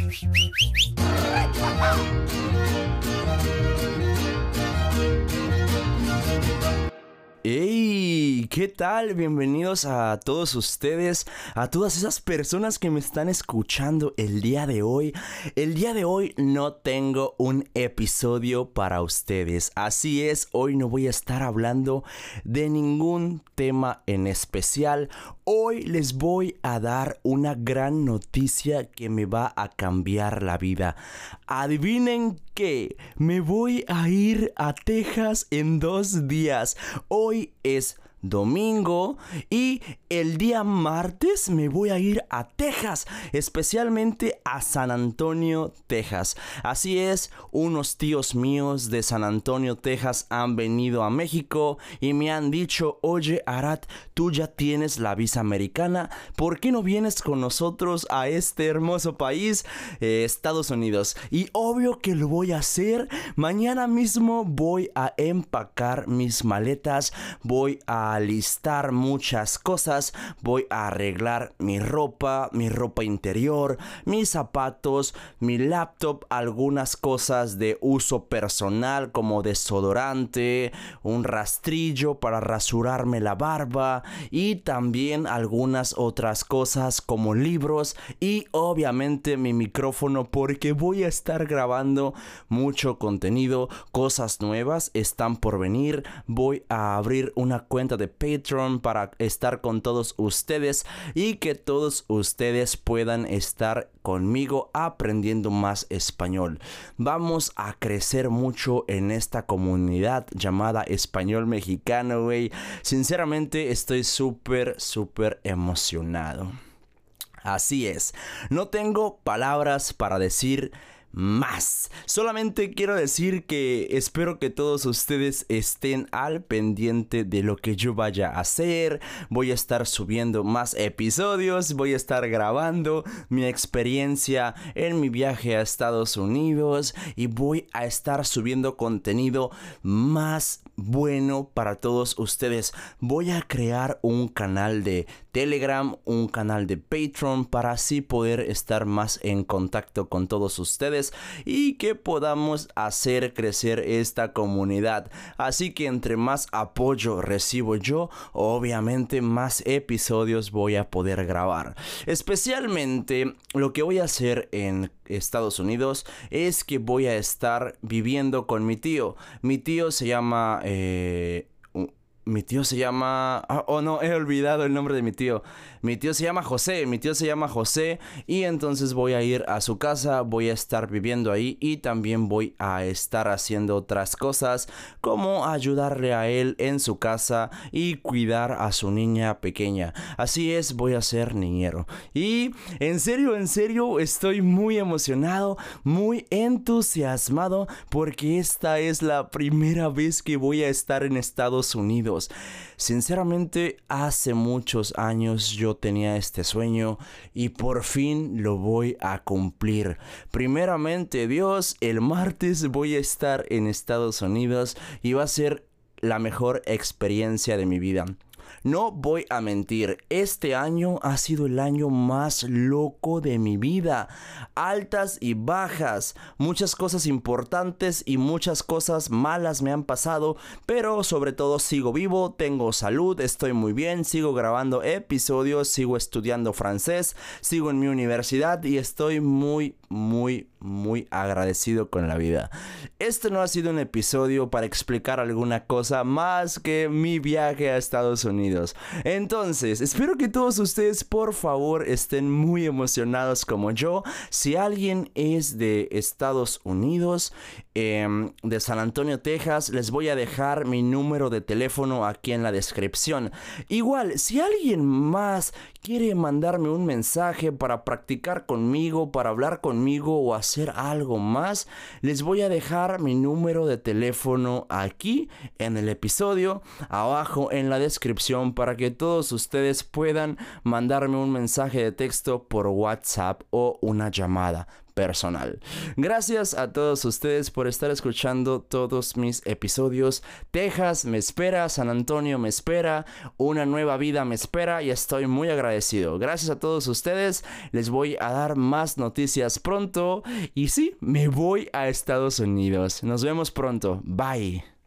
Thank you. ¿Qué tal? Bienvenidos a todos ustedes, a todas esas personas que me están escuchando el día de hoy. El día de hoy no tengo un episodio para ustedes. Así es, hoy no voy a estar hablando de ningún tema en especial. Hoy les voy a dar una gran noticia que me va a cambiar la vida. Adivinen qué, me voy a ir a Texas en dos días. Hoy es domingo y el día martes me voy a ir a Texas, especialmente a San Antonio, Texas. Así es, unos tíos míos de San Antonio, Texas han venido a México y me han dicho, oye Arat, tú ya tienes la visa americana, ¿por qué no vienes con nosotros a este hermoso país, eh, Estados Unidos? Y obvio que lo voy a hacer, mañana mismo voy a empacar mis maletas, voy a alistar muchas cosas, voy a arreglar mi ropa, mi ropa interior, mis zapatos, mi laptop, algunas cosas de uso personal como desodorante, un rastrillo para rasurarme la barba y también algunas otras cosas como libros y obviamente mi micrófono porque voy a estar grabando mucho contenido, cosas nuevas están por venir, voy a abrir una cuenta de Patreon para estar con todos ustedes y que todos ustedes puedan estar conmigo aprendiendo más español. Vamos a crecer mucho en esta comunidad llamada español mexicano, güey. Sinceramente estoy súper, súper emocionado. Así es, no tengo palabras para decir más. Solamente quiero decir que espero que todos ustedes estén al pendiente de lo que yo vaya a hacer. Voy a estar subiendo más episodios, voy a estar grabando mi experiencia en mi viaje a Estados Unidos y voy a estar subiendo contenido más bueno para todos ustedes. Voy a crear un canal de Telegram, un canal de Patreon para así poder estar más en contacto con todos ustedes y que podamos hacer crecer esta comunidad. Así que entre más apoyo recibo yo, obviamente más episodios voy a poder grabar. Especialmente lo que voy a hacer en Estados Unidos es que voy a estar viviendo con mi tío. Mi tío se llama... Eh, tío se llama... Ah, oh no, he olvidado el nombre de mi tío. Mi tío se llama José, mi tío se llama José y entonces voy a ir a su casa, voy a estar viviendo ahí y también voy a estar haciendo otras cosas como ayudarle a él en su casa y cuidar a su niña pequeña. Así es, voy a ser niñero. Y en serio, en serio, estoy muy emocionado, muy entusiasmado porque esta es la primera vez que voy a estar en Estados Unidos. Sinceramente, hace muchos años yo tenía este sueño y por fin lo voy a cumplir. Primeramente, Dios, el martes voy a estar en Estados Unidos y va a ser la mejor experiencia de mi vida. No voy a mentir, este año ha sido el año más loco de mi vida. Altas y bajas, muchas cosas importantes y muchas cosas malas me han pasado, pero sobre todo sigo vivo, tengo salud, estoy muy bien, sigo grabando episodios, sigo estudiando francés, sigo en mi universidad y estoy muy, muy, muy agradecido con la vida. Este no ha sido un episodio para explicar alguna cosa más que mi viaje a Estados Unidos. Entonces, espero que todos ustedes por favor estén muy emocionados como yo. Si alguien es de Estados Unidos, em, de San Antonio, Texas, les voy a dejar mi número de teléfono aquí en la descripción. Igual, si alguien más quiere mandarme un mensaje para practicar conmigo, para hablar conmigo o hacer algo más, les voy a dejar mi número de teléfono aquí en el episodio, abajo en la descripción para que todos ustedes puedan mandarme un mensaje de texto por WhatsApp o una llamada personal. Gracias a todos ustedes por estar escuchando todos mis episodios. Texas me espera, San Antonio me espera, una nueva vida me espera y estoy muy agradecido. Gracias a todos ustedes. Les voy a dar más noticias pronto y sí, me voy a Estados Unidos. Nos vemos pronto. Bye.